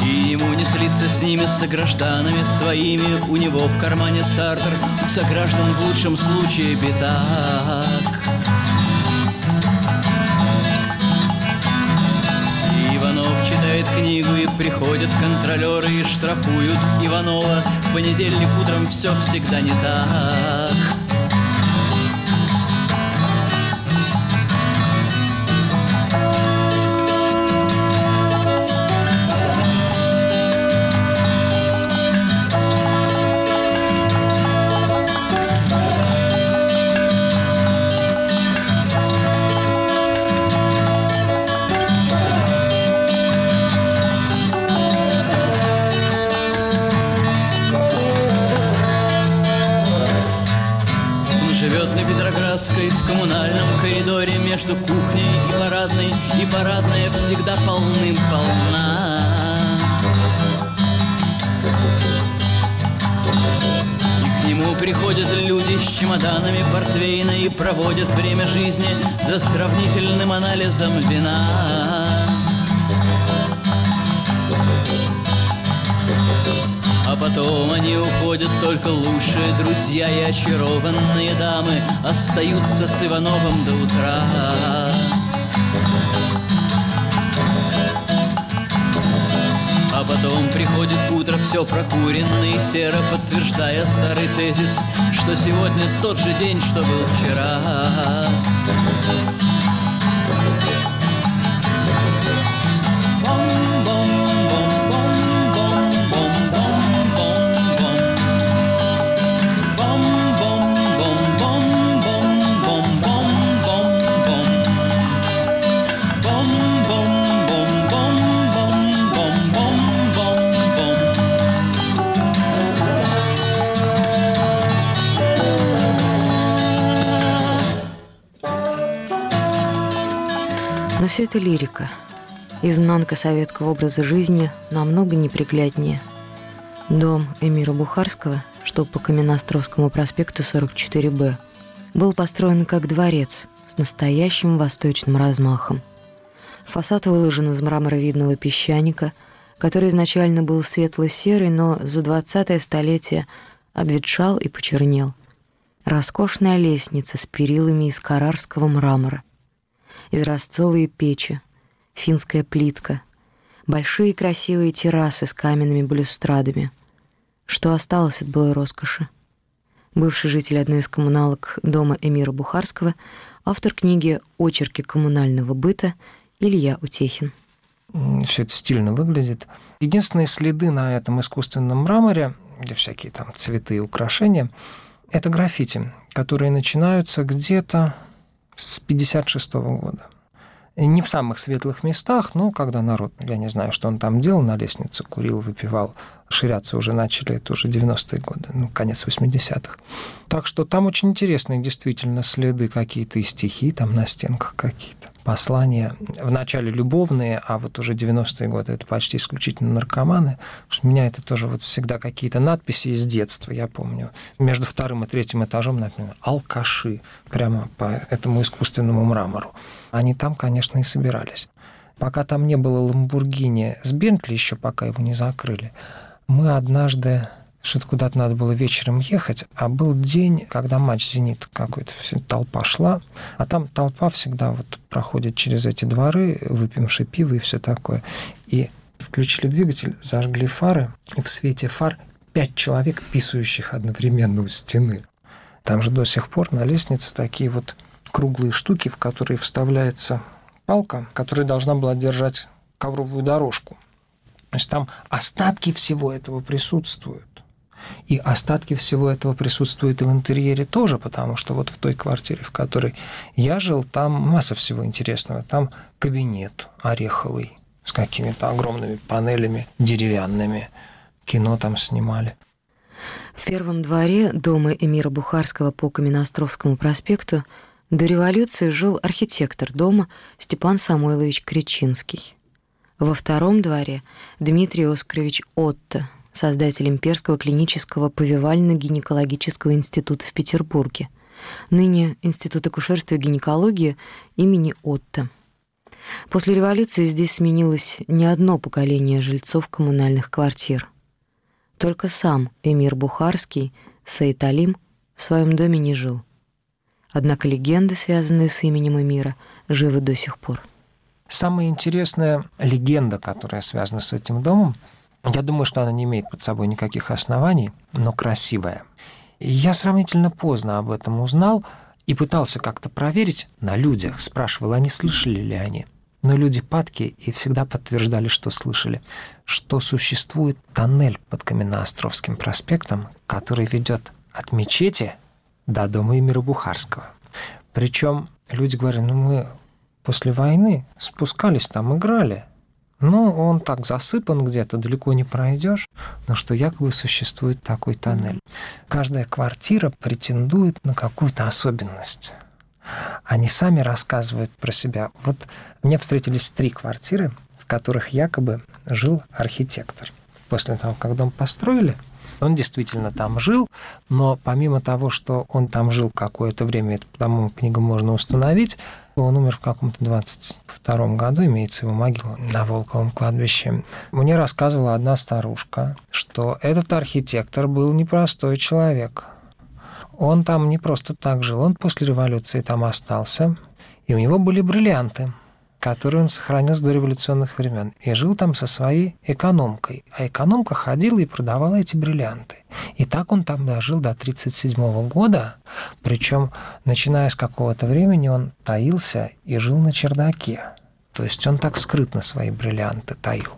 И ему не слиться с ними, с гражданами своими, у него в кармане стартер, сограждан в лучшем случае битак. Книгу и приходят контролеры и штрафуют Иванова. В понедельник утром все всегда не так чемоданами портвейна и проводят время жизни за сравнительным анализом вина. А потом они уходят только лучшие друзья и очарованные дамы Остаются с Ивановым до утра А потом приходит утро, все прокуренный серо Подтверждая старый тезис, что сегодня тот же день, что был вчера все это лирика. Изнанка советского образа жизни намного непригляднее. Дом Эмира Бухарского, что по Каменноостровскому проспекту 44Б, был построен как дворец с настоящим восточным размахом. Фасад выложен из мраморовидного песчаника, который изначально был светло-серый, но за 20-е столетие обветшал и почернел. Роскошная лестница с перилами из карарского мрамора изразцовые печи, финская плитка, большие красивые террасы с каменными балюстрадами. Что осталось от былой роскоши? Бывший житель одной из коммуналок дома Эмира Бухарского, автор книги «Очерки коммунального быта» Илья Утехин. Все это стильно выглядит. Единственные следы на этом искусственном мраморе, где всякие там цветы и украшения, это граффити, которые начинаются где-то с 56 года. Не в самых светлых местах, но когда народ, я не знаю, что он там делал, на лестнице курил, выпивал, ширяться уже начали, это уже 90-е годы, ну, конец 80-х. Так что там очень интересные действительно следы какие-то и стихи там на стенках какие-то послания, вначале любовные, а вот уже 90-е годы это почти исключительно наркоманы. У меня это тоже вот всегда какие-то надписи из детства, я помню. Между вторым и третьим этажом, например, алкаши, прямо по этому искусственному мрамору. Они там, конечно, и собирались. Пока там не было Ламбургини с Бентли, еще пока его не закрыли, мы однажды что-то куда-то надо было вечером ехать, а был день, когда матч «Зенит» какой-то, все, толпа шла, а там толпа всегда вот проходит через эти дворы, выпьемши пиво и все такое. И включили двигатель, зажгли фары, и в свете фар пять человек, писающих одновременно у стены. Там же до сих пор на лестнице такие вот круглые штуки, в которые вставляется палка, которая должна была держать ковровую дорожку. То есть там остатки всего этого присутствуют. И остатки всего этого присутствуют и в интерьере тоже, потому что вот в той квартире, в которой я жил, там масса всего интересного. Там кабинет ореховый с какими-то огромными панелями деревянными. Кино там снимали. В первом дворе дома Эмира Бухарского по Каменноостровскому проспекту до революции жил архитектор дома Степан Самойлович Кричинский. Во втором дворе Дмитрий Оскарович Отто, создатель Имперского клинического повивально-гинекологического института в Петербурге, ныне Институт акушерства и гинекологии имени Отто. После революции здесь сменилось не одно поколение жильцов коммунальных квартир. Только сам эмир Бухарский, Саиталим, в своем доме не жил. Однако легенды, связанные с именем эмира, живы до сих пор. Самая интересная легенда, которая связана с этим домом, я думаю, что она не имеет под собой никаких оснований, но красивая. Я сравнительно поздно об этом узнал и пытался как-то проверить на людях, спрашивал, они слышали ли они. Но люди падки и всегда подтверждали, что слышали, что существует тоннель под Каменноостровским проспектом, который ведет от мечети до дома Эмира Бухарского. Причем люди говорят, ну мы после войны спускались там, играли. Ну, он так засыпан где-то, далеко не пройдешь, но что якобы существует такой тоннель. Каждая квартира претендует на какую-то особенность. Они сами рассказывают про себя. Вот мне встретились три квартиры, в которых якобы жил архитектор. После того, как дом построили, он действительно там жил, но помимо того, что он там жил какое-то время, это по тому книгам можно установить, он умер в каком-то 22 году, имеется его могила на Волковом кладбище. Мне рассказывала одна старушка, что этот архитектор был непростой человек. Он там не просто так жил, он после революции там остался, и у него были бриллианты – который он сохранил с дореволюционных времен, и жил там со своей экономкой. А экономка ходила и продавала эти бриллианты. И так он там дожил до 1937 года, причем, начиная с какого-то времени, он таился и жил на чердаке. То есть он так скрытно свои бриллианты таил.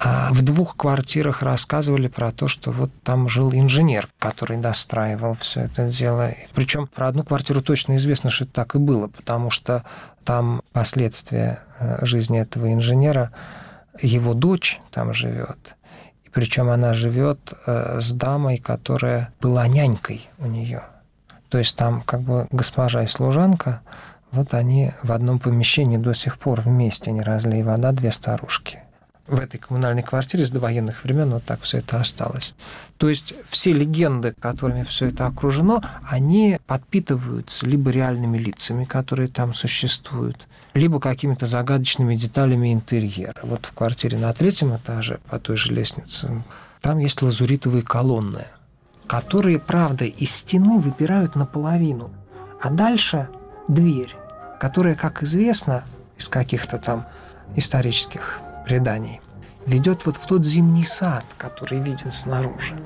А в двух квартирах рассказывали про то, что вот там жил инженер, который достраивал все это дело. Причем про одну квартиру точно известно, что так и было, потому что там последствия э, жизни этого инженера, его дочь там живет. И причем она живет э, с дамой, которая была нянькой у нее. То есть там как бы госпожа и служанка, вот они в одном помещении до сих пор вместе, не разлей вода, две старушки в этой коммунальной квартире с довоенных времен вот так все это осталось. То есть все легенды, которыми все это окружено, они подпитываются либо реальными лицами, которые там существуют, либо какими-то загадочными деталями интерьера. Вот в квартире на третьем этаже по той же лестнице там есть лазуритовые колонны, которые, правда, из стены выпирают наполовину, а дальше дверь, которая, как известно, из каких-то там исторических преданий, ведет вот в тот зимний сад, который виден снаружи.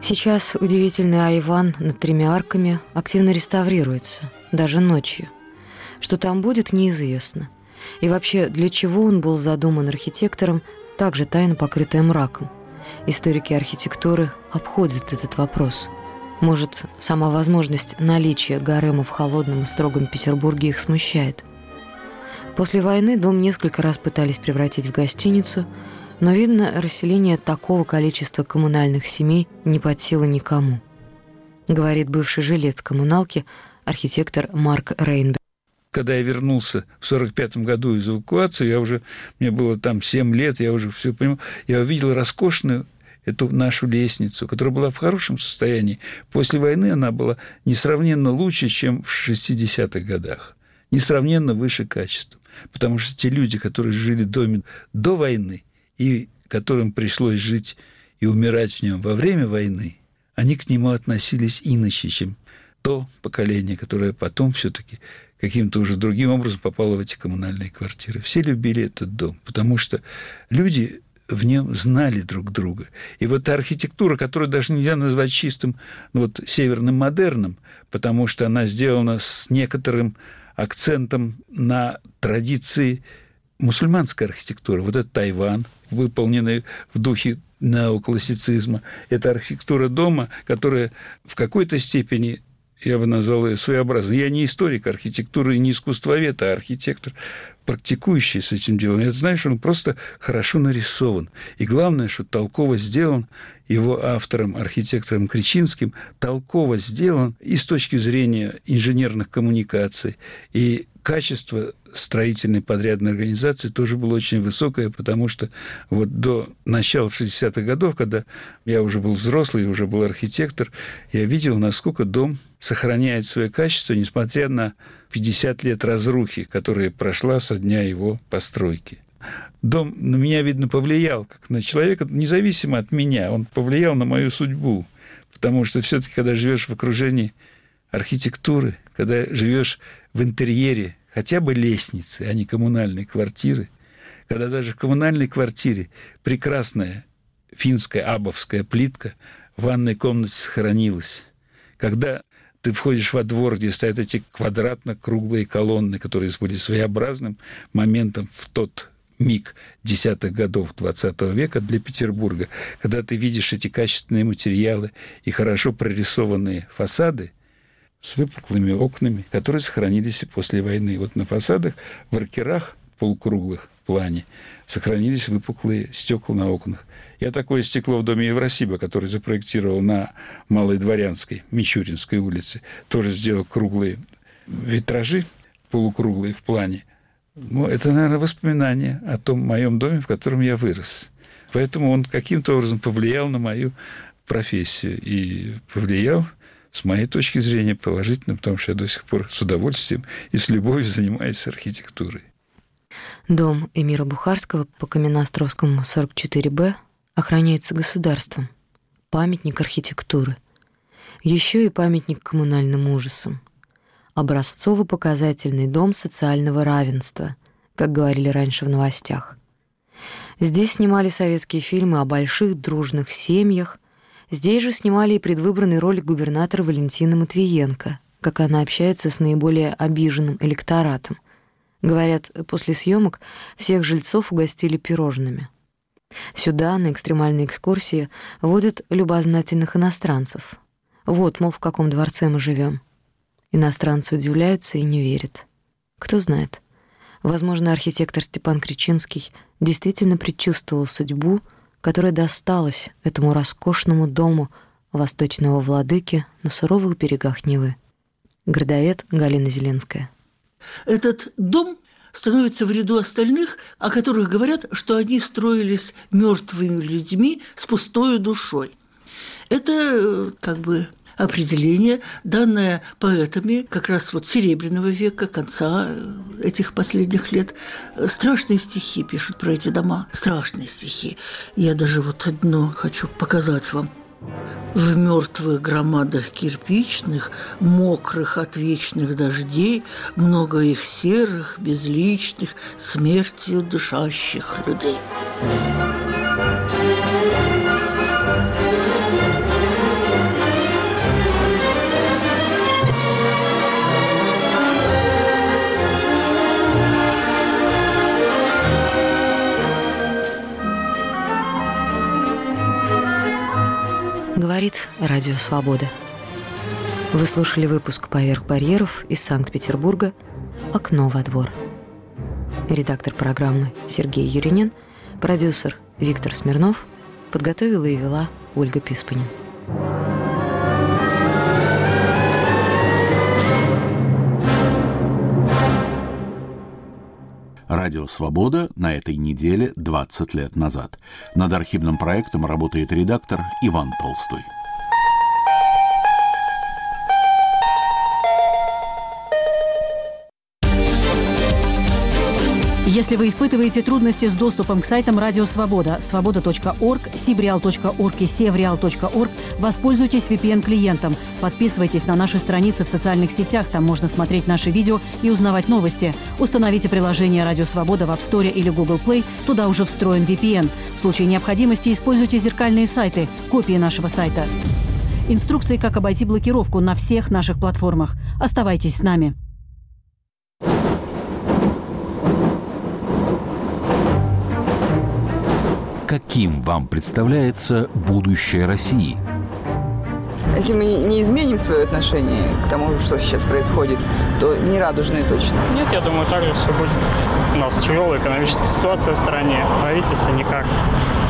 Сейчас удивительный Айван над тремя арками активно реставрируется, даже ночью. Что там будет, неизвестно – и вообще, для чего он был задуман архитектором, также тайно покрытая мраком. Историки архитектуры обходят этот вопрос. Может, сама возможность наличия гарема в холодном и строгом Петербурге их смущает. После войны дом несколько раз пытались превратить в гостиницу, но, видно, расселение такого количества коммунальных семей не под силу никому. Говорит бывший жилец коммуналки, архитектор Марк Рейнберг когда я вернулся в 45 году из эвакуации, я уже, мне было там 7 лет, я уже все понимал, я увидел роскошную эту нашу лестницу, которая была в хорошем состоянии. После войны она была несравненно лучше, чем в 60-х годах. Несравненно выше качеством. Потому что те люди, которые жили в доме до войны и которым пришлось жить и умирать в нем во время войны, они к нему относились иначе, чем то поколение, которое потом все-таки каким-то уже другим образом попало в эти коммунальные квартиры. Все любили этот дом, потому что люди в нем знали друг друга. И вот та архитектура, которую даже нельзя назвать чистым ну, вот, северным модерном, потому что она сделана с некоторым акцентом на традиции мусульманской архитектуры. Вот это Тайван, выполненный в духе неоклассицизма. Это архитектура дома, которая в какой-то степени я бы назвал ее своеобразной. Я не историк архитектуры не искусствовед, а архитектор, практикующий с этим делом. Я знаю, что он просто хорошо нарисован. И главное, что толково сделан его автором, архитектором Кричинским, толково сделан и с точки зрения инженерных коммуникаций, и качество строительной подрядной организации тоже было очень высокое, потому что вот до начала 60-х годов, когда я уже был взрослый, уже был архитектор, я видел, насколько дом сохраняет свое качество, несмотря на 50 лет разрухи, которая прошла со дня его постройки. Дом на меня, видно, повлиял, как на человека, независимо от меня, он повлиял на мою судьбу, потому что все-таки, когда живешь в окружении архитектуры, когда живешь в интерьере хотя бы лестницы, а не коммунальной квартиры, когда даже в коммунальной квартире прекрасная финская абовская плитка в ванной комнате сохранилась, когда ты входишь во двор, где стоят эти квадратно-круглые колонны, которые были своеобразным моментом в тот миг десятых годов XX века для Петербурга, когда ты видишь эти качественные материалы и хорошо прорисованные фасады с выпуклыми окнами, которые сохранились и после войны. Вот на фасадах, в аркерах полукруглых в плане сохранились выпуклые стекла на окнах. Я такое стекло в доме Евросиба, который запроектировал на Малой Дворянской, Мичуринской улице, тоже сделал круглые витражи, полукруглые в плане. Ну, это, наверное, воспоминание о том моем доме, в котором я вырос. Поэтому он каким-то образом повлиял на мою профессию и повлиял, с моей точки зрения, положительно, потому что я до сих пор с удовольствием и с любовью занимаюсь архитектурой. Дом Эмира Бухарского по Каменноостровскому 44Б охраняется государством. Памятник архитектуры. Еще и памятник коммунальным ужасам. Образцово-показательный дом социального равенства, как говорили раньше в новостях. Здесь снимали советские фильмы о больших дружных семьях. Здесь же снимали и предвыборный ролик губернатора Валентина Матвиенко, как она общается с наиболее обиженным электоратом. Говорят, после съемок всех жильцов угостили пирожными. Сюда на экстремальные экскурсии водят любознательных иностранцев. Вот, мол, в каком дворце мы живем. Иностранцы удивляются и не верят. Кто знает, возможно, архитектор Степан Кричинский действительно предчувствовал судьбу, которая досталась этому роскошному дому восточного владыки на суровых берегах Невы. Городовед Галина Зеленская. Этот дом становится в ряду остальных, о которых говорят, что они строились мертвыми людьми с пустой душой. Это э, как бы определение, данное поэтами как раз вот Серебряного века, конца э, этих последних лет. Страшные стихи пишут про эти дома, страшные стихи. Я даже вот одно хочу показать вам. В мертвых громадах кирпичных, мокрых от вечных дождей, много их серых, безличных, смертью дышащих людей. Говорит Радио Свобода. Вы слушали выпуск «Поверх барьеров» из Санкт-Петербурга «Окно во двор». Редактор программы Сергей Юринин, продюсер Виктор Смирнов, подготовила и вела Ольга Писпанин. Радио «Свобода» на этой неделе 20 лет назад. Над архивным проектом работает редактор Иван Толстой. Если вы испытываете трудности с доступом к сайтам Радио Свобода, свобода.орг, сибреал.орг и севреал.орг, воспользуйтесь VPN-клиентом. Подписывайтесь на наши страницы в социальных сетях, там можно смотреть наши видео и узнавать новости. Установите приложение Радио Свобода в App Store или Google Play, туда уже встроен VPN. В случае необходимости используйте зеркальные сайты, копии нашего сайта. Инструкции, как обойти блокировку на всех наших платформах. Оставайтесь с нами. Каким вам представляется будущее России? Если мы не изменим свое отношение к тому, что сейчас происходит, то не радужные точно. Нет, я думаю, так же все будет. У нас тяжелая экономическая ситуация в стране. Правительство никак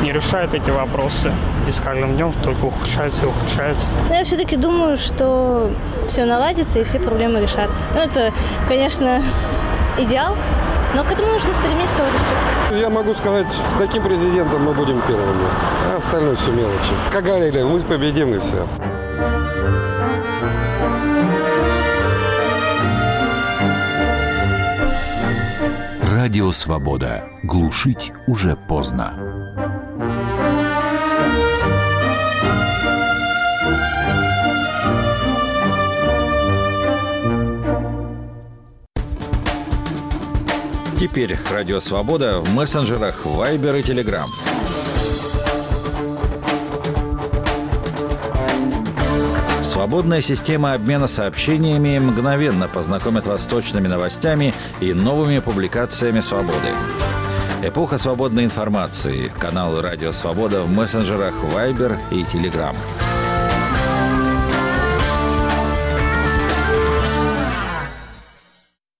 не решает эти вопросы. И с каждым днем только ухудшается и ухудшается. Но я все-таки думаю, что все наладится и все проблемы решатся. Ну, это, конечно, идеал, но к этому нужно стремиться, вот и все. Я могу сказать, с таким президентом мы будем первыми, а остальное все мелочи. Как говорили, мы победим и все. Радио «Свобода». Глушить уже поздно. Теперь Радио Свобода в мессенджерах Viber и Telegram. Свободная система обмена сообщениями мгновенно познакомит вас с точными новостями и новыми публикациями «Свободы». Эпоха свободной информации. Канал «Радио Свобода» в мессенджерах Viber и Telegram.